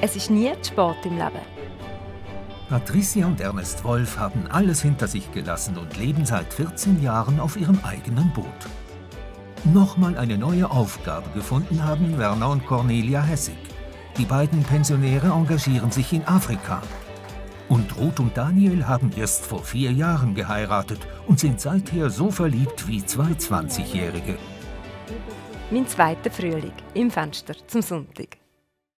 Es ist nie zu spät im Leben. Patricia und Ernest Wolf haben alles hinter sich gelassen und leben seit 14 Jahren auf ihrem eigenen Boot. Nochmal eine neue Aufgabe gefunden haben Werner und Cornelia Hessig. Die beiden Pensionäre engagieren sich in Afrika. Und Ruth und Daniel haben erst vor vier Jahren geheiratet und sind seither so verliebt wie zwei 20-Jährige. Mein zweiter Frühling im Fenster zum Sonntag.